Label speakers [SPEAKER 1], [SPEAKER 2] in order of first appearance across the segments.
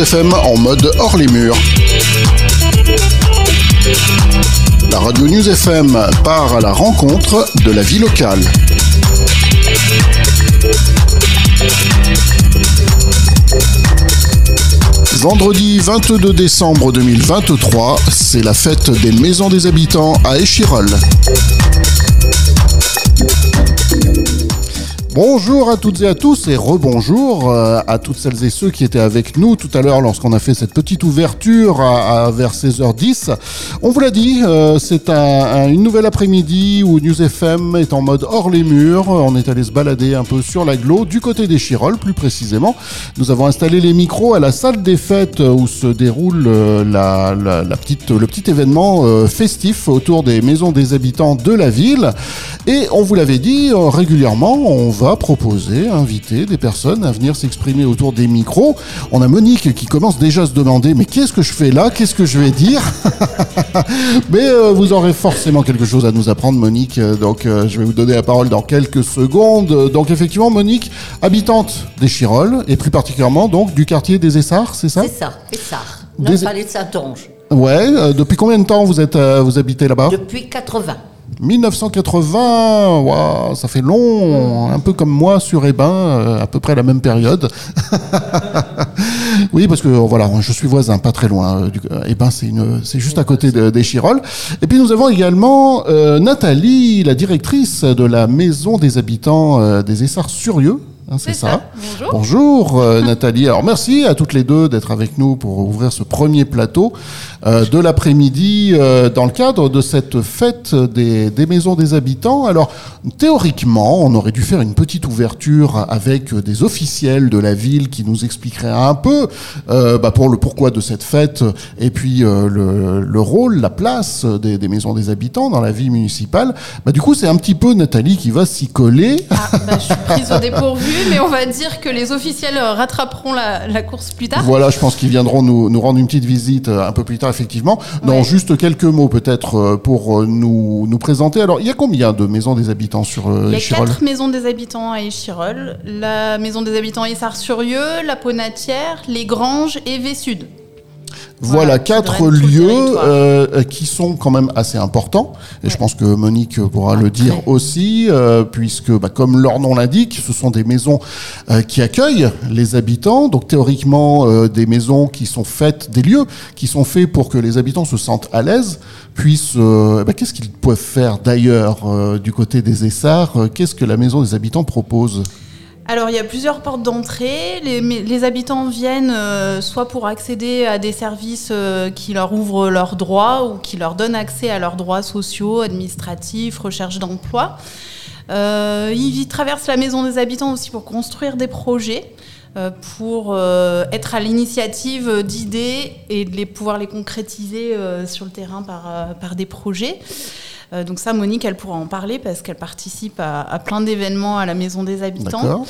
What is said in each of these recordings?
[SPEAKER 1] FM en mode hors les murs. La radio News FM part à la rencontre de la vie locale. Vendredi 22 décembre 2023, c'est la fête des maisons des habitants à Échirol. Bonjour à toutes et à tous et rebonjour euh, à toutes celles et ceux qui étaient avec nous tout à l'heure lorsqu'on a fait cette petite ouverture à, vers 16h10. On vous l'a dit, euh, c'est un, une nouvelle après-midi où News FM est en mode hors les murs. On est allé se balader un peu sur l'aglo, du côté des Chirolles plus précisément. Nous avons installé les micros à la salle des fêtes où se déroule euh, le petit événement festif autour des maisons des habitants de la ville. Et on vous l'avait dit, régulièrement, on va proposer, inviter des personnes à venir s'exprimer autour des micros. On a Monique qui commence déjà à se demander mais qu'est-ce que je fais là? Qu'est-ce que je vais dire? Mais euh, vous aurez forcément quelque chose à nous apprendre, Monique. Donc euh, je vais vous donner la parole dans quelques secondes. Donc effectivement, Monique, habitante des Chirolles et plus particulièrement donc du quartier des Essarts, c'est ça?
[SPEAKER 2] C'est ça, Essarts. Dans des... de Saint-Onge.
[SPEAKER 1] Ouais. Euh, depuis combien de temps vous êtes vous habitez là-bas?
[SPEAKER 2] Depuis 80.
[SPEAKER 1] 1980, ça fait long, un peu comme moi sur Ebin, euh, à peu près la même période. oui, parce que voilà, je suis voisin, pas très loin. Euh, Ebin, c'est juste à côté des Chirolles. Et puis nous avons également euh, Nathalie, la directrice de la maison des habitants des Essarts-Surieux.
[SPEAKER 3] Hein, c'est ça.
[SPEAKER 1] Bonjour, Bonjour Nathalie. Alors merci à toutes les deux d'être avec nous pour ouvrir ce premier plateau. Euh, de l'après-midi euh, dans le cadre de cette fête des, des, maisons des habitants. Alors théoriquement, on aurait dû faire une petite ouverture avec des officiels de la ville qui nous expliqueraient un peu euh, bah, pour le pourquoi de cette fête et puis le, le, rôle, la place des, des, maisons des habitants dans la vie municipale. Bah, du coup, c'est un petit peu Nathalie qui va s'y coller.
[SPEAKER 3] Ah, bah, je suis prise au dépourvu, mais on va dire que les officiels rattraperont la, la course plus tard.
[SPEAKER 1] Voilà, je pense qu'ils viendront nous, nous rendre une petite visite un peu plus tard effectivement. Non, juste quelques mots peut-être euh, pour euh, nous, nous présenter. Alors, il y a combien de maisons des habitants sur
[SPEAKER 3] euh,
[SPEAKER 1] Il y a
[SPEAKER 3] quatre maisons des habitants à Échirol. La maison des habitants à Essart-sur-Yeux, la Ponatière, les Granges et V-Sud.
[SPEAKER 1] Voilà, quatre lieux euh, qui sont quand même assez importants. Et je pense que Monique pourra le dire aussi, euh, puisque, bah, comme leur nom l'indique, ce sont des maisons euh, qui accueillent les habitants. Donc théoriquement, des maisons qui sont faites, des lieux qui sont faits pour que les habitants se sentent à l'aise, puissent. Bah, Qu'est-ce qu'ils peuvent faire d'ailleurs du côté des Essarts? Qu'est-ce que la maison des habitants propose?
[SPEAKER 3] Alors, il y a plusieurs portes d'entrée. Les, habitants viennent euh, soit pour accéder à des services euh, qui leur ouvrent leurs droits ou qui leur donnent accès à leurs droits sociaux, administratifs, recherche d'emploi. Euh, ils traversent la maison des habitants aussi pour construire des projets, pour être à l'initiative d'idées et de pouvoir les concrétiser sur le terrain par des projets. Euh, donc ça, Monique, elle pourra en parler parce qu'elle participe à, plein d'événements à la Maison des Habitants.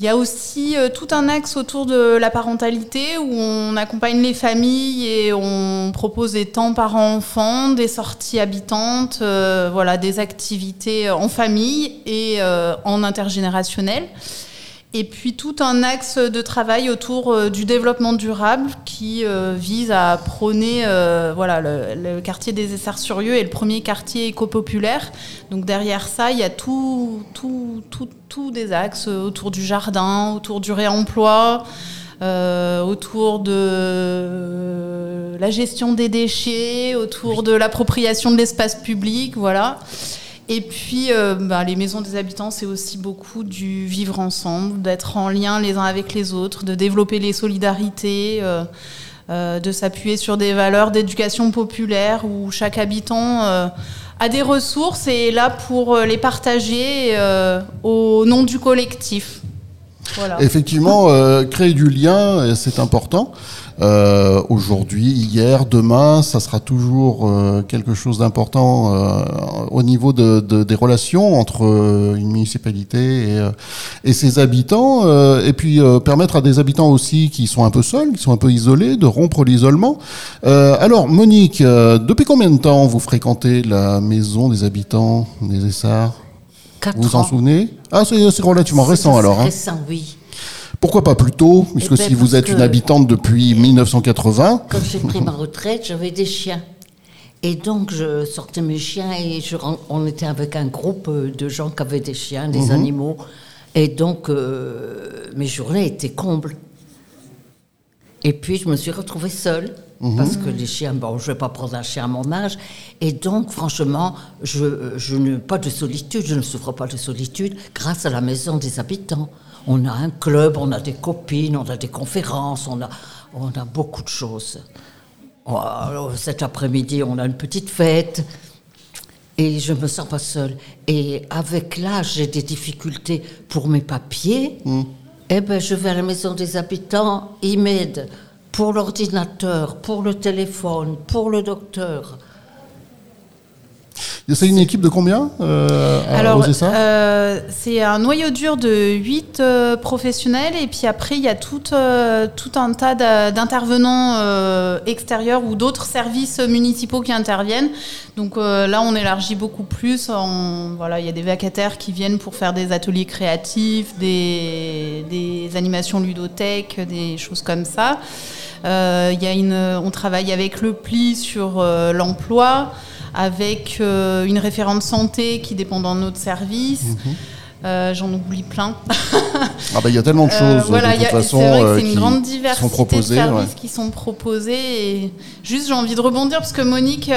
[SPEAKER 3] Il y a aussi euh, tout un axe autour de la parentalité où on accompagne les familles et on propose des temps parents-enfants, des sorties habitantes, euh, voilà, des activités en famille et en intergénérationnel. Et puis tout un axe de travail autour euh, du développement durable qui euh, vise à prôner euh, voilà, le, quartier des Essarts-sur-Yeux est le premier quartier éco-populaire. Donc derrière ça, il y a tout, tout, tout, tout des axes autour du jardin, autour du réemploi. autour de la gestion des déchets, autour de l'appropriation de l'espace public, voilà. Et puis, euh, bah, les maisons des habitants, c'est aussi beaucoup du vivre ensemble, d'être en lien les uns avec les autres, de développer les solidarités, euh, euh, de s'appuyer sur des valeurs d'éducation populaire où chaque habitant a des ressources et est là pour les partager au nom du collectif.
[SPEAKER 1] Effectivement, créer du lien, c'est important. Euh, aujourd'hui, hier, demain, ça sera toujours euh, quelque chose d'important euh, au niveau de, de, des relations entre euh, une municipalité et, et ses habitants, et puis permettre à des habitants aussi qui sont un peu seuls, qui sont un peu isolés, de rompre l'isolement. alors, Monique, depuis combien de temps vous fréquentez la maison des habitants des Essarts? Vous vous en souvenez? Ah, c'est relativement récent alors.
[SPEAKER 2] Hein. Récent, oui.
[SPEAKER 1] Pourquoi pas plus tôt? Puisque
[SPEAKER 2] Eh ben,
[SPEAKER 1] si vous êtes une habitante depuis 1980,
[SPEAKER 2] Quand j'ai pris ma retraite, j'avais des chiens. Et donc, je sortais mes chiens et je, on était avec un groupe euh, de gens qui avaient des chiens, des animaux. Et donc, euh, mes journées étaient combles. Et puis, je me suis retrouvée seule. Parce que les chiens, bon, je ne vais pas prendre un chien à mon âge. Et donc, franchement, je, je n'ai pas de solitude, je ne souffre pas de solitude grâce à la maison des habitants. On a un club, on a des copines, on a des conférences, on a, on a beaucoup de choses. Alors, cet après-midi, on a une petite fête. Et je me sens pas seule. Et avec l'âge, j'ai des difficultés pour mes papiers. Eh ben, je vais à la maison des habitants, ils m'aident pour l'ordinateur, pour le téléphone, pour le docteur.
[SPEAKER 1] C'est une équipe de combien euh,
[SPEAKER 3] Alors, euh, c'est un noyau dur de 8 professionnels et puis après, il y a tout, euh, tout un tas d'intervenants euh, extérieurs ou d'autres services municipaux qui interviennent. Donc euh, là, on élargit beaucoup plus. Voilà, il y a des vacataires qui viennent pour faire des ateliers créatifs, des, des animations ludothèques, des choses comme ça. Euh, il y a une, on travaille avec le PLI sur euh, l'emploi, avec euh, une référente santé qui dépend d'un autre service. Euh, J'en oublie plein.
[SPEAKER 1] Ah bah il y a tellement de choses
[SPEAKER 3] Euh,
[SPEAKER 1] de
[SPEAKER 3] voilà,
[SPEAKER 1] toute
[SPEAKER 3] il y a-
[SPEAKER 1] façon
[SPEAKER 3] c'est vrai que c'est une
[SPEAKER 1] qui
[SPEAKER 3] grande
[SPEAKER 1] sont
[SPEAKER 3] diversité
[SPEAKER 1] proposées.
[SPEAKER 3] de
[SPEAKER 1] ouais.
[SPEAKER 3] services qui sont proposés. Et juste, j'ai envie de rebondir parce que Monique,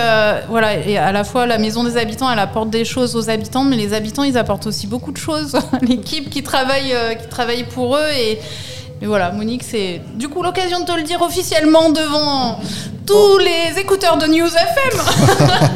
[SPEAKER 3] voilà, et à la fois la maison des habitants, elle apporte des choses aux habitants, mais les habitants, ils apportent aussi beaucoup de choses. L'équipe qui travaille, qui travaille pour eux et mais voilà, Monique, c'est du coup l'occasion de te le dire officiellement devant tous les écouteurs de News FM.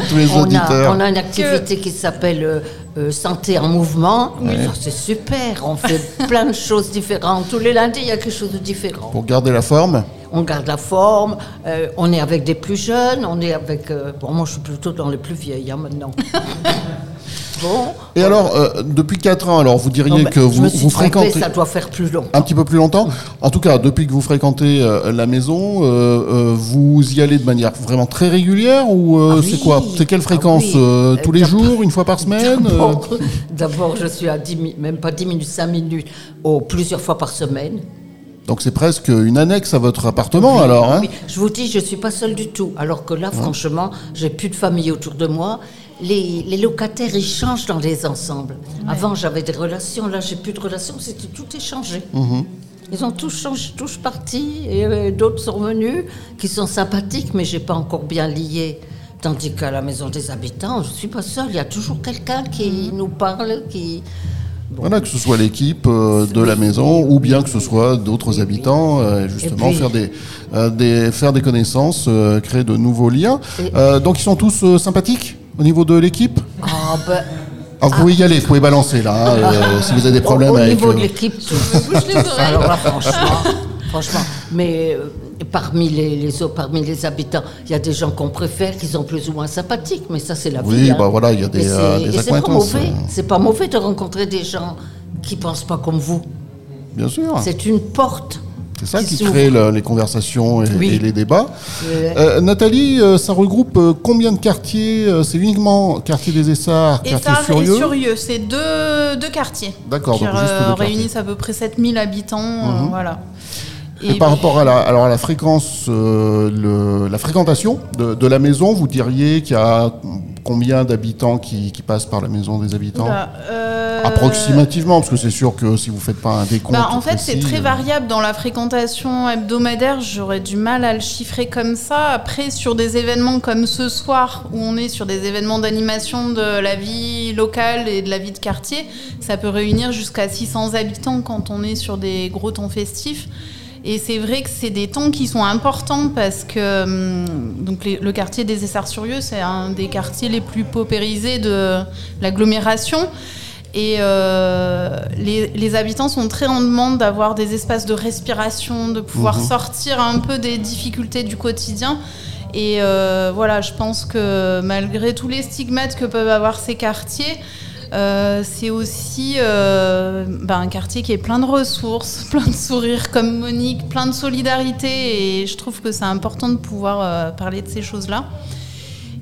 [SPEAKER 1] Tous les
[SPEAKER 2] On a,
[SPEAKER 1] auditeurs.
[SPEAKER 2] on a une activité qui s'appelle euh, euh, Santé en mouvement. C'est super, on fait plein de choses différentes. Tous les lundis, il y a quelque chose de différent.
[SPEAKER 1] Pour garder la forme.
[SPEAKER 2] On garde la forme, euh, on est avec des plus jeunes, on est avec... euh, bon, moi, je suis plutôt dans les plus vieilles hein, maintenant. bon.
[SPEAKER 1] Et alors, euh, depuis 4 ans, alors vous diriez
[SPEAKER 2] Non,
[SPEAKER 1] que vous,
[SPEAKER 2] me suis
[SPEAKER 1] vous
[SPEAKER 2] trompée,
[SPEAKER 1] fréquentez
[SPEAKER 2] ça doit faire plus long.
[SPEAKER 1] un petit peu plus longtemps. En tout cas, depuis que vous fréquentez euh, la maison, euh, vous y allez de manière vraiment très régulière ou
[SPEAKER 2] Ah
[SPEAKER 1] c'est
[SPEAKER 2] oui.
[SPEAKER 1] quoi C'est quelle
[SPEAKER 2] Ah
[SPEAKER 1] fréquence
[SPEAKER 2] oui.
[SPEAKER 1] Tous les jours, une fois par semaine
[SPEAKER 2] D'abord, je suis à 10 mi- même pas 10 minutes, 5 minutes, oh, plusieurs fois par semaine.
[SPEAKER 1] Donc c'est presque une annexe à votre appartement
[SPEAKER 2] Oui,
[SPEAKER 1] alors. Hein
[SPEAKER 2] oui. Je vous dis, je suis pas seule du tout. Alors que là, franchement, j'ai plus de famille autour de moi. Les, les locataires, ils changent dans les ensembles. Avant, j'avais des relations. Là, j'ai plus de relations. C'est tout est changé.
[SPEAKER 1] Mhm.
[SPEAKER 2] Ils ont tous changé, tous partis, et euh, d'autres sont venus, qui sont sympathiques, mais j'ai pas encore bien lié. Tandis qu'à la maison des habitants, je suis pas seule. Il y a toujours quelqu'un qui
[SPEAKER 1] Mhm.
[SPEAKER 2] nous parle, qui.
[SPEAKER 1] Voilà, que ce soit l'équipe euh, de la maison ou bien que ce soit d'autres habitants, euh, justement
[SPEAKER 2] puis-
[SPEAKER 1] faire des, euh, des faire des connaissances, euh, créer de nouveaux liens. Euh, donc ils sont tous euh, sympathiques au niveau de l'équipe?
[SPEAKER 2] Ah ben.
[SPEAKER 1] Ah, vous pouvez y aller, vous pouvez balancer là, hein, euh, si vous avez des problèmes
[SPEAKER 2] au, au
[SPEAKER 1] avec.
[SPEAKER 2] niveau
[SPEAKER 1] euh,
[SPEAKER 2] de l'équipe, tout.
[SPEAKER 3] bouge les oreilles.
[SPEAKER 2] Alors là, franchement, franchement. Mais euh, parmi les, parmi les habitants, il y a des gens qu'on préfère, qui sont plus ou moins sympathiques, mais ça, c'est la
[SPEAKER 1] Oui,
[SPEAKER 2] vie. hein.
[SPEAKER 1] bah voilà, il y a des,
[SPEAKER 2] c'est-
[SPEAKER 1] euh, des
[SPEAKER 2] c'est pas mauvais.
[SPEAKER 1] euh.
[SPEAKER 2] C'est pas mauvais de rencontrer des gens qui pensent pas comme vous.
[SPEAKER 1] Bien sûr.
[SPEAKER 2] C'est une porte.
[SPEAKER 1] C'est ça qui crée le- les conversations et,
[SPEAKER 2] Oui.
[SPEAKER 1] et les débats.
[SPEAKER 2] Euh,
[SPEAKER 1] Nathalie, euh, ça regroupe euh, combien de quartiers euh, C'est uniquement quartier des Essarts,
[SPEAKER 3] Et
[SPEAKER 1] quartier
[SPEAKER 3] ça, et
[SPEAKER 1] Furieux
[SPEAKER 3] c'est deux, deux quartiers.
[SPEAKER 1] D'accord,
[SPEAKER 3] Qui
[SPEAKER 1] donc juste
[SPEAKER 3] euh,
[SPEAKER 1] deux quartiers.
[SPEAKER 3] réunissent à peu près 7000 habitants. euh,
[SPEAKER 1] Mhm.
[SPEAKER 3] voilà.
[SPEAKER 1] Et, par rapport à la, alors à la fréquence, euh, le- la fréquentation de, de la maison, vous diriez qu'il y a combien d'habitants qui, qui passent par la maison des habitants
[SPEAKER 3] euh,
[SPEAKER 1] Approximativement, parce que c'est sûr que si vous faites pas un décompte.
[SPEAKER 3] Bah, en fait, c'est très
[SPEAKER 1] euh,
[SPEAKER 3] variable dans la fréquentation hebdomadaire. J'aurais du mal à le chiffrer comme ça. Après, sur des événements comme ce soir, où on est sur des événements d'animation de la vie locale et de la vie de quartier, ça peut réunir jusqu'à 600 habitants quand on est sur des gros temps festifs. Et c'est vrai que c'est des temps qui sont importants parce que hum, donc les- le quartier des Essarts-sur-Yeux, c'est un des quartiers les plus paupérisés de l'agglomération. Et euh, les, les habitants sont très en demande d'avoir des espaces de respiration, de pouvoir sortir un peu des difficultés du quotidien. Et euh, voilà, je pense que malgré tous les stigmates que peuvent avoir ces quartiers, euh, c'est aussi euh, ben, un quartier qui est plein de ressources, plein de sourires comme Monique, plein de solidarité. Et je trouve que c'est important de pouvoir euh, parler de ces choses-là.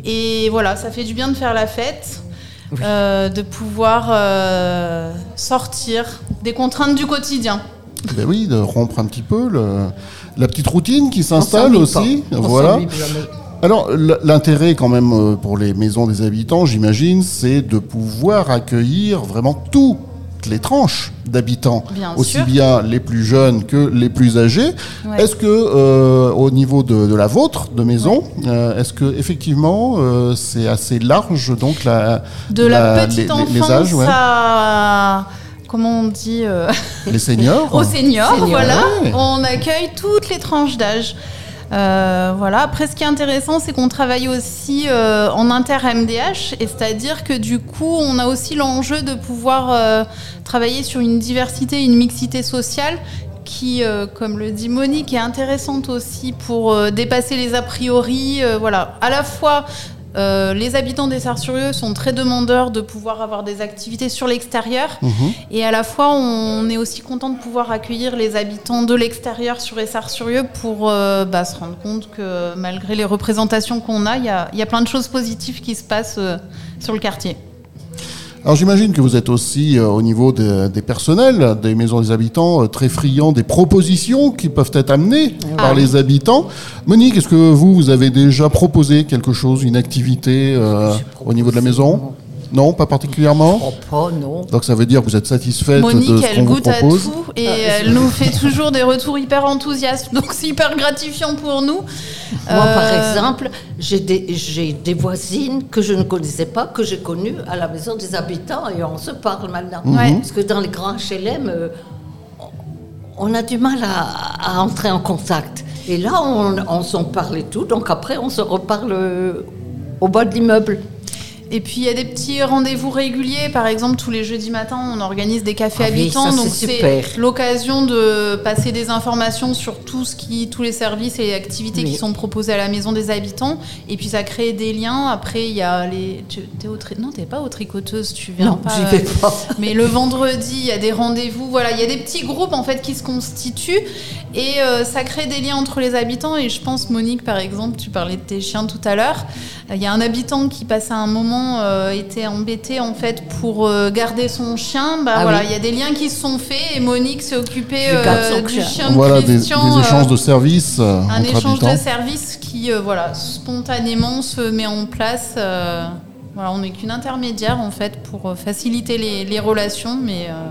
[SPEAKER 3] Et voilà, ça fait du bien de faire la fête. euh, de pouvoir euh, sortir des contraintes du quotidien.
[SPEAKER 1] Ben oui, de rompre un petit peu le- la petite routine qui s'installe aussi.
[SPEAKER 2] pas.
[SPEAKER 1] Voilà. Alors, l'intérêt quand même euh, pour les maisons des habitants, j'imagine, c'est de pouvoir accueillir vraiment toutes les tranches d'habitants, aussi
[SPEAKER 3] sûr.
[SPEAKER 1] bien les plus jeunes que les plus âgés.
[SPEAKER 3] Ouais.
[SPEAKER 1] Est-ce que, euh, au niveau de, de la vôtre, de maison, euh, est-ce que effectivement euh, c'est assez large donc la
[SPEAKER 3] De la, petite
[SPEAKER 1] les, les-
[SPEAKER 3] enfance
[SPEAKER 1] les âges, ouais.
[SPEAKER 3] à comment on dit euh,
[SPEAKER 1] les seniors
[SPEAKER 3] aux seniors,
[SPEAKER 2] Seniors,
[SPEAKER 3] voilà.
[SPEAKER 1] ouais.
[SPEAKER 3] On accueille toutes les tranches d'âge. Euh, voilà. Après, ce qui est intéressant, c'est qu'on travaille aussi euh, en inter-MDH, et c'est-à-dire que du coup, on a aussi l'enjeu de pouvoir euh, travailler sur une diversité, une mixité sociale qui, comme le dit Monique, est intéressante aussi pour dépasser les a priori. voilà, à la fois. Euh, les habitants des Sarres-sur-Yeux sont très demandeurs de pouvoir avoir des activités sur l'extérieur
[SPEAKER 1] Mhm.
[SPEAKER 3] et à la fois, on est aussi content de pouvoir accueillir les habitants de l'extérieur sur Essart-sur-Yeux pour euh, bah, se rendre compte que malgré les représentations qu'on a, il y a, il y a plein de choses positives qui se passent euh, sur le quartier.
[SPEAKER 1] Alors j'imagine que vous êtes aussi euh, au niveau de- des personnels, des maisons des habitants, euh, très friands des propositions qui peuvent être amenées par
[SPEAKER 3] Ah oui.
[SPEAKER 1] les habitants. Monique, est-ce que vous, vous avez déjà proposé quelque chose, une activité euh, au niveau de la maison?
[SPEAKER 2] Non.
[SPEAKER 1] Pas particulièrement
[SPEAKER 2] Oh, pas, non.
[SPEAKER 1] Donc ça veut dire que vous êtes satisfaite de
[SPEAKER 3] Monique,
[SPEAKER 1] ce qu'on
[SPEAKER 3] elle goûte à tout et
[SPEAKER 2] Ah,
[SPEAKER 3] elle nous fait toujours des retours hyper enthousiastes. Donc c'est hyper gratifiant pour nous.
[SPEAKER 2] Moi, par
[SPEAKER 3] Euh,
[SPEAKER 2] exemple, j'ai des, j'ai des voisines que je ne connaissais pas, que j'ai connues à la maison des habitants et on se parle maintenant.
[SPEAKER 3] Ouais.
[SPEAKER 2] Parce que dans les grands HLM, euh, on a du mal à, à entrer en contact. Et là, on, on s'en parle et tout, donc après, on se reparle euh, au bas de l'immeuble.
[SPEAKER 3] Et puis il y a des petits rendez-vous réguliers. Par exemple, tous les jeudis matins, on organise des cafés
[SPEAKER 2] Ah
[SPEAKER 3] habitants. donc
[SPEAKER 2] c'est
[SPEAKER 3] l'occasion de passer des informations sur tout ce qui, tous les services et activités
[SPEAKER 2] Oui.
[SPEAKER 3] qui sont proposés à la maison des habitants. Et puis ça crée des liens. Après, il y a les. Tu es au tri- Non, t'es pas au tricoteuse. Tu viens
[SPEAKER 2] Non,
[SPEAKER 3] pas. euh,
[SPEAKER 2] pas.
[SPEAKER 3] Mais le vendredi, il y a des rendez-vous. Voilà, il y a des petits groupes en fait qui se constituent et euh, ça crée des liens entre les habitants. Et je pense, Monique, par exemple, tu parlais de tes chiens tout à l'heure. Euh, Il y a un habitant qui passait un moment euh, était embêté en fait pour euh, garder son chien. Bah
[SPEAKER 2] Ah
[SPEAKER 3] voilà,
[SPEAKER 2] oui.
[SPEAKER 3] il y a des liens qui se sont faits et Monique s'est occupée
[SPEAKER 2] Je garde
[SPEAKER 3] euh,
[SPEAKER 2] son
[SPEAKER 3] du
[SPEAKER 2] chien.
[SPEAKER 3] chien de
[SPEAKER 1] Voilà, des,
[SPEAKER 3] Christian.
[SPEAKER 1] des échanges de services euh,
[SPEAKER 3] un
[SPEAKER 1] entre
[SPEAKER 3] échange
[SPEAKER 1] habitants.
[SPEAKER 3] de services qui, euh, voilà, spontanément se met en place. euh, voilà, on n'est qu'une intermédiaire en fait pour faciliter les, les relations, mais euh,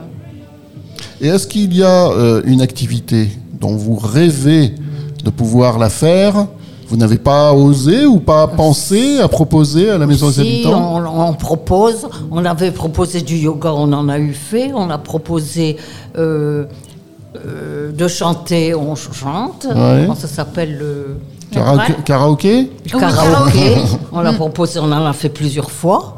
[SPEAKER 1] Et est-ce qu'il y a euh, une activité dont vous rêvez de pouvoir la faire Vous n'avez pas osé ou pas pensé à proposer à la maison des
[SPEAKER 2] Si,
[SPEAKER 1] habitants?
[SPEAKER 2] on, on propose, on avait proposé du yoga, on en a eu fait, on a proposé euh, euh, de chanter, on chante,
[SPEAKER 1] Ouais.
[SPEAKER 2] comment ça s'appelle le,
[SPEAKER 1] Kara-
[SPEAKER 3] Ouais.
[SPEAKER 1] Karaoké?
[SPEAKER 2] Le
[SPEAKER 3] Oui,
[SPEAKER 2] karaoké. on l'a proposé, on en a fait plusieurs fois.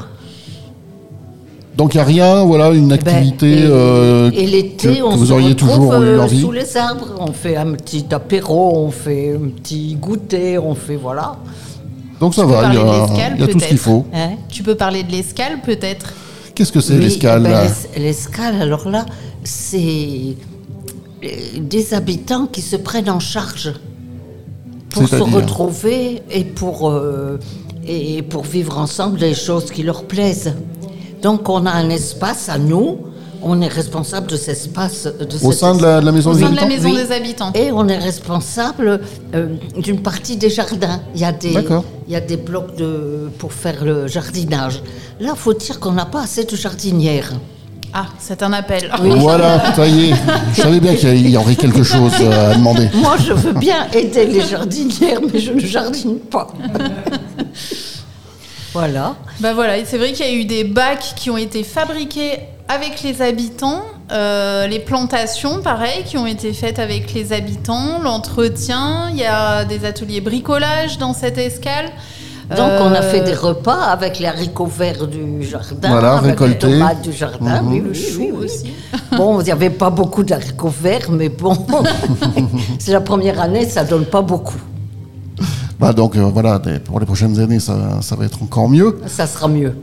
[SPEAKER 1] Donc il n'y a rien, voilà, une
[SPEAKER 2] Ben,
[SPEAKER 1] activité
[SPEAKER 2] et,
[SPEAKER 1] euh,
[SPEAKER 2] et l'été, on
[SPEAKER 1] vous
[SPEAKER 2] se
[SPEAKER 1] auriez
[SPEAKER 2] retrouve
[SPEAKER 1] toujours eu
[SPEAKER 2] euh,
[SPEAKER 1] envie
[SPEAKER 2] sous les arbres, on fait un petit apéro, on fait un petit goûter, on fait voilà.
[SPEAKER 1] Donc ça
[SPEAKER 3] Tu peux
[SPEAKER 1] va, il y
[SPEAKER 3] parler de
[SPEAKER 1] a, y a tout ce qu'il
[SPEAKER 3] peut-être.
[SPEAKER 1] faut.
[SPEAKER 2] Hein?
[SPEAKER 3] Tu peux parler de l'escale peut-être?
[SPEAKER 1] Qu'est-ce que c'est
[SPEAKER 2] Oui,
[SPEAKER 1] l'escale
[SPEAKER 2] ben, l'es- L'escale, alors là, c'est euh, des habitants qui se prennent en charge pour se retrouver et pour, euh, et pour vivre ensemble des choses qui leur plaisent. Donc on a un espace à nous, on est responsable de cet espace. De
[SPEAKER 1] Au sein de la, de la maison
[SPEAKER 3] Au
[SPEAKER 1] des
[SPEAKER 3] sein de la
[SPEAKER 1] habitants
[SPEAKER 3] maison
[SPEAKER 2] Oui.
[SPEAKER 3] des habitants.
[SPEAKER 2] et on est responsable euh, d'une partie des jardins. Il y a des,
[SPEAKER 1] D'accord.
[SPEAKER 2] il y a des blocs de, pour faire le jardinage. Là, il faut dire qu'on n'a pas assez de jardinières.
[SPEAKER 3] Ah, c'est un appel.
[SPEAKER 1] Voilà, ça y est. Je savais bien qu'il y aurait quelque chose euh, à demander.
[SPEAKER 2] Moi, je veux bien aider les jardinières, mais je ne jardine pas. voilà.
[SPEAKER 3] Bah voilà, et c'est vrai qu'il y a eu des bacs qui ont été fabriqués avec les habitants, euh, les plantations, pareil, qui ont été faites avec les habitants, l'entretien, il y a des ateliers bricolage dans cette escale.
[SPEAKER 2] Donc, on a
[SPEAKER 3] Euh,
[SPEAKER 2] fait des repas avec les haricots verts du jardin,
[SPEAKER 1] Voilà,
[SPEAKER 2] avec
[SPEAKER 1] récoltés.
[SPEAKER 2] les tomates du jardin.
[SPEAKER 1] Mhm.
[SPEAKER 2] oui,
[SPEAKER 3] le chou
[SPEAKER 2] oui, oui.
[SPEAKER 3] aussi.
[SPEAKER 2] Bon, il n'y avait pas beaucoup d'haricots verts, mais bon, c'est la première année, ça donne pas beaucoup.
[SPEAKER 1] Bah, donc euh, voilà, des- pour les prochaines années, ça, ça va être encore mieux.
[SPEAKER 2] Ça sera mieux.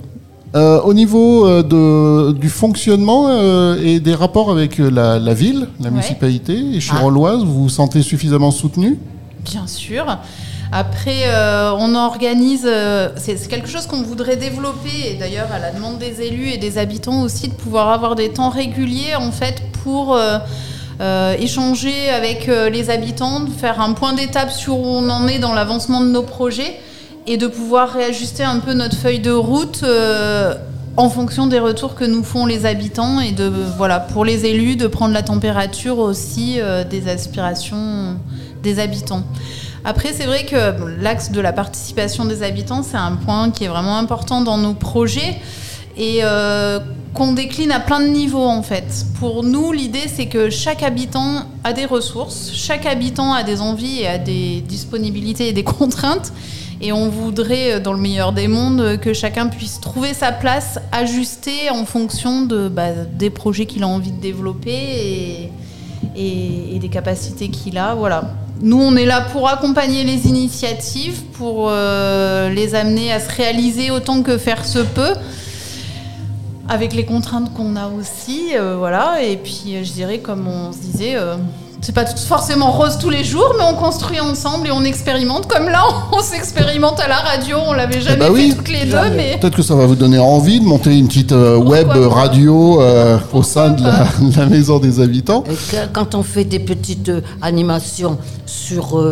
[SPEAKER 1] Euh, au niveau euh, de, du fonctionnement euh, et des rapports avec la, la ville, la
[SPEAKER 3] Ouais.
[SPEAKER 1] municipalité et
[SPEAKER 2] Ah.
[SPEAKER 1] Chiroloise, vous vous sentez suffisamment soutenu?
[SPEAKER 3] Bien sûr. Après, euh, on organise, euh, c'est c'est quelque chose qu'on voudrait développer, et d'ailleurs à la demande des élus et des habitants aussi, de pouvoir avoir des temps réguliers en fait pour euh, échanger avec les habitants, faire un point d'étape sur où on en est dans l'avancement de nos projets et de pouvoir réajuster un peu notre feuille de route en fonction des retours que nous font les habitants et de voilà pour les élus de prendre la température aussi des aspirations des habitants. Après, c'est vrai que l'axe de la participation des habitants, c'est un point qui est vraiment important dans nos projets et euh, qu'on décline à plein de niveaux en fait. Pour nous, l'idée c'est que chaque habitant a des ressources, chaque habitant a des envies et a des disponibilités et des contraintes. Et on voudrait, dans le meilleur des mondes, que chacun puisse trouver sa place ajustée en fonction de, bah, des projets qu'il a envie de développer et, et des capacités qu'il a. Voilà. Nous, on est là pour accompagner les initiatives, pour euh, les amener à se réaliser autant que faire se peut, avec les contraintes qu'on a aussi, euh, voilà. Et puis, je dirais, comme on se disait, euh, c'est pas forcément rose tous les jours, mais on construit ensemble et on expérimente. Comme là, on s'expérimente à la radio, on l'avait eh jamais ben fait toutes les deux. Mais...
[SPEAKER 1] Peut-être que ça va vous donner envie de monter une petite euh, web radio euh, au sein de la, maison des habitants.
[SPEAKER 2] quand on fait des petites euh, animations sur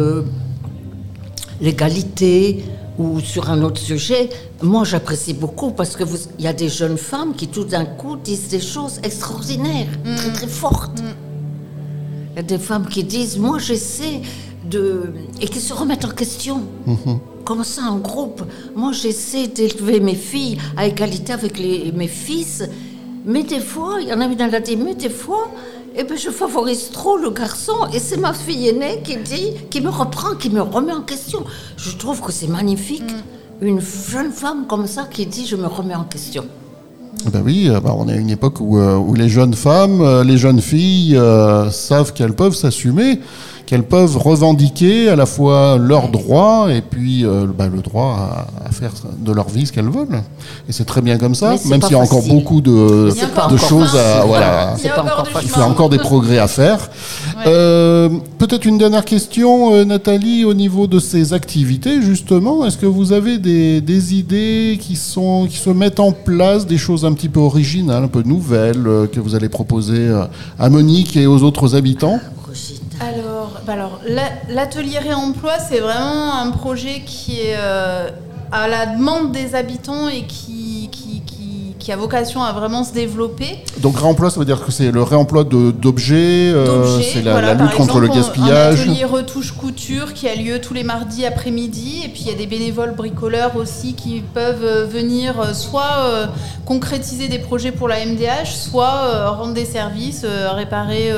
[SPEAKER 2] l'égalité ou sur un autre sujet, moi j'apprécie beaucoup parce que il y a des jeunes femmes qui tout d'un coup disent des choses extraordinaires, très mm. très fortes. Mm. Il y a des femmes qui disent, moi j'essaie de... et qui se remettent en question. Mhm. Comme ça, en groupe. Moi j'essaie d'élever mes filles à égalité avec les, mes fils. Mais des fois, il y en a une, elle a dit, mais des fois, eh ben, je favorise trop le garçon. Et c'est ma fille aînée qui dit, qui me reprend, qui me remet en question. Je trouve que c'est magnifique. Mm. Une jeune femme comme ça qui dit, je me remets en question.
[SPEAKER 1] Ben oui, euh, bah, on est à une époque où, euh, où, les jeunes femmes, euh, les jeunes filles savent qu'elles peuvent s'assumer qu'elles peuvent revendiquer à la fois leurs droits et puis euh, bah, le droit à, faire de leur vie ce qu'elles veulent. Et c'est très bien comme ça, même s'il y a encore beaucoup de, de choses à. Voilà, il, y a encore, des progrès à faire. Euh, peut-être une dernière question, euh, Nathalie, au niveau de ces activités, justement. Est-ce que vous avez des, des, idées qui, sont, qui se mettent en place, des choses un petit peu originales, un peu nouvelles, que vous allez proposer à Monique et aux autres habitants?
[SPEAKER 3] Alors, bah alors l'atelier réemploi, c'est vraiment un projet qui est euh, à la demande des habitants et qui, qui, qui, a vocation à vraiment se développer.
[SPEAKER 1] Donc réemploi, ça veut dire que c'est le réemploi d'objets, euh, c'est la, lutte contre le gaspillage.
[SPEAKER 3] Un atelier retouche couture qui a lieu tous les mardis après-midi et puis il y a des bénévoles bricoleurs aussi qui peuvent euh, venir soit concrétiser des projets pour la MDH, soit rendre des services, réparer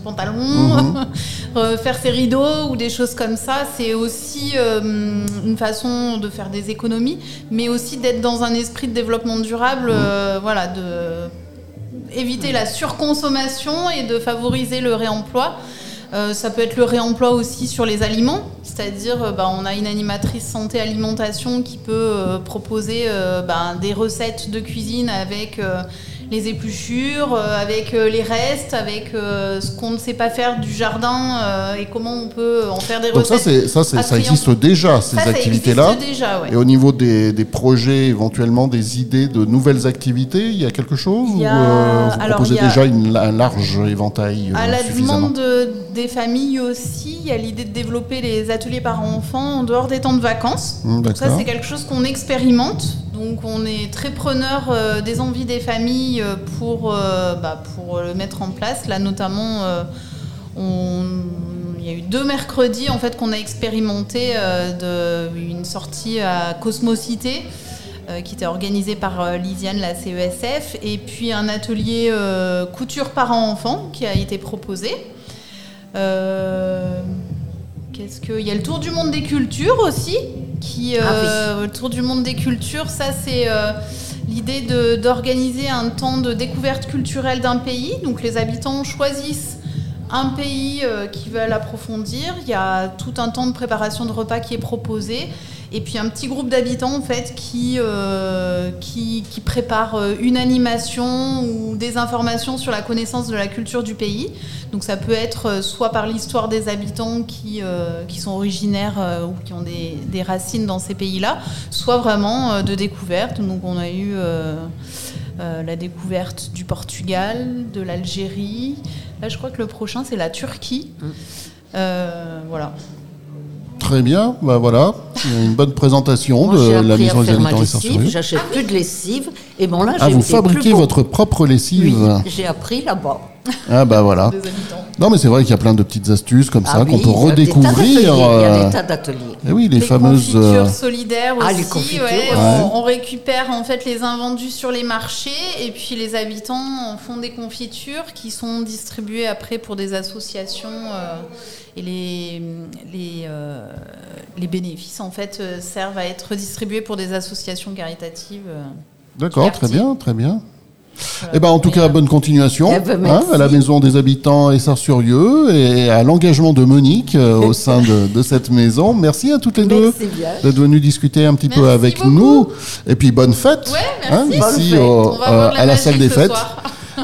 [SPEAKER 3] pantalon, mhm. euh, faire ses rideaux ou des choses comme ça. C'est aussi euh, une façon de faire des économies, mais aussi d'être dans un esprit de développement durable, mhm. euh, voilà, de éviter la surconsommation et de favoriser le réemploi. ça peut être le réemploi aussi sur les aliments, c'est-à-dire bah, on a une animatrice santé alimentation qui peut proposer bah, des recettes de cuisine avec les épluchures, euh, avec euh, les restes, avec euh, ce qu'on ne sait pas faire du jardin et comment on peut en faire des
[SPEAKER 1] Donc
[SPEAKER 3] recettes.
[SPEAKER 1] Ça, ça, ça existe déjà, ces activités-là. Et au niveau des, des, projets, éventuellement des idées de nouvelles activités, il y a quelque chose Ou vous proposez déjà une, un large éventail
[SPEAKER 3] À la demande des familles aussi, il y a l'idée de développer les ateliers parents-enfants en dehors des temps de vacances. Mmh, Donc ça, c'est quelque chose qu'on expérimente. Donc on est très preneur des envies des familles euh, pour, euh, bah, pour le mettre en place. Là, notamment, euh, il y a eu deux mercredis en fait qu'on a expérimenté une sortie à Cosmocité qui était organisée par Lisiane, la CESF, et puis un atelier couture parents-enfants qui a été proposé. Qu'est-ce que il y a le tour du monde des cultures aussi qui ah le tour du monde des cultures ça c'est l'idée d'organiser un temps de découverte culturelle d'un pays. Donc les habitants choisissent un pays euh, qui veulent approfondir. Il y a tout un temps de préparation de repas qui est proposé. Et puis un petit groupe d'habitants en fait qui, euh, qui, qui, prépare euh, une animation ou des informations sur la connaissance de la culture du pays. Donc ça peut être soit par l'histoire des habitants qui, qui sont originaires ou qui ont des, des racines dans ces pays-là, soit vraiment de découverte. Donc on a eu euh, la découverte du Portugal, de l'Algérie. Là, je crois que le prochain, c'est la Turquie.
[SPEAKER 2] Mm.
[SPEAKER 3] Euh, voilà.
[SPEAKER 1] Très bien, bah voilà, une bonne présentation
[SPEAKER 2] Moi,
[SPEAKER 1] de la maison des et
[SPEAKER 2] lessive, j'achète plus de lessive. Et bon, là,
[SPEAKER 1] Ah, vous
[SPEAKER 2] plus
[SPEAKER 1] fabriquez
[SPEAKER 2] beau.
[SPEAKER 1] votre propre lessive
[SPEAKER 2] Oui, j'ai appris là-bas.
[SPEAKER 1] Ah bah voilà. Non mais c'est vrai qu'il y a plein de petites astuces comme ça
[SPEAKER 2] Ah
[SPEAKER 1] qu'on
[SPEAKER 2] oui,
[SPEAKER 1] peut
[SPEAKER 2] il y a des tas
[SPEAKER 1] redécouvrir.
[SPEAKER 2] d'ateliers, Il y a
[SPEAKER 1] euh,
[SPEAKER 2] des tas d'ateliers.
[SPEAKER 1] eh oui, les,
[SPEAKER 3] Les
[SPEAKER 1] fameuses. euh,
[SPEAKER 3] confitures solidaires aussi.
[SPEAKER 2] Ah, les confitures,
[SPEAKER 3] ouais.
[SPEAKER 2] ouais.
[SPEAKER 3] On, on récupère en fait les invendus sur les marchés et puis les habitants en font des confitures qui sont distribuées après pour des associations euh, et les les, euh, les bénéfices en fait euh, servent à être redistribués pour des associations caritatives. euh.
[SPEAKER 1] D'accord, très bien, très bien. Eh ben, en tout cas,
[SPEAKER 3] euh,
[SPEAKER 1] bonne continuation
[SPEAKER 2] Eh ben,
[SPEAKER 1] hein, à la Maison des Habitants et Sarcurieux et à l'engagement de Monique euh, au sein de, de cette maison. Merci à toutes les deux
[SPEAKER 2] Merci
[SPEAKER 1] d'être venues discuter un petit peu avec
[SPEAKER 3] beaucoup.
[SPEAKER 1] nous. Et puis, bonne fête
[SPEAKER 3] Ouais,
[SPEAKER 1] hein, ici
[SPEAKER 2] Bonne fête.
[SPEAKER 1] au-
[SPEAKER 3] on va
[SPEAKER 1] euh, à la salle des fêtes.
[SPEAKER 3] soir.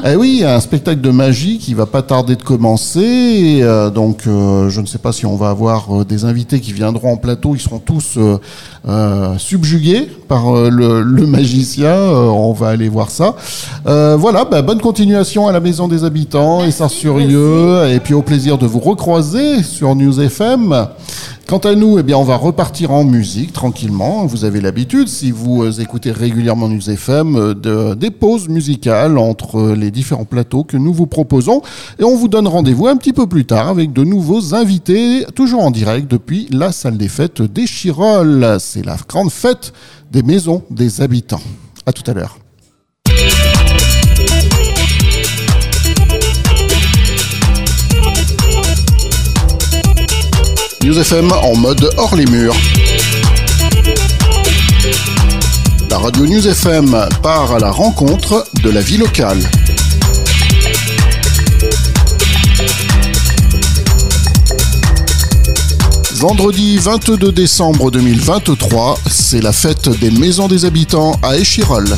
[SPEAKER 1] Eh oui, un spectacle de magie qui va pas tarder de commencer. Et, euh, donc, euh, je ne sais pas si on va avoir euh, des invités qui viendront en plateau. Ils seront tous subjugués par le, le magicien. On va aller voir ça. Voilà, bah, bonne continuation à la Maison des Habitants et Sarcurieux. Et puis au plaisir de vous recroiser sur News FM. Quant à nous, eh bien, on va repartir en musique tranquillement. Vous avez l'habitude, si vous euh, écoutez régulièrement News FM, euh, de, des pauses musicales entre euh, les différents plateaux que nous vous proposons. Et on vous donne rendez-vous un petit peu plus tard avec de nouveaux invités, toujours en direct depuis la salle des fêtes des Chirolles. C'est la grande fête des maisons des habitants. À tout à l'heure. News FM en mode hors les murs. La radio News FM part à la rencontre de la vie locale. Vendredi 22 décembre 2023, c'est la fête des maisons des habitants à Échirolles.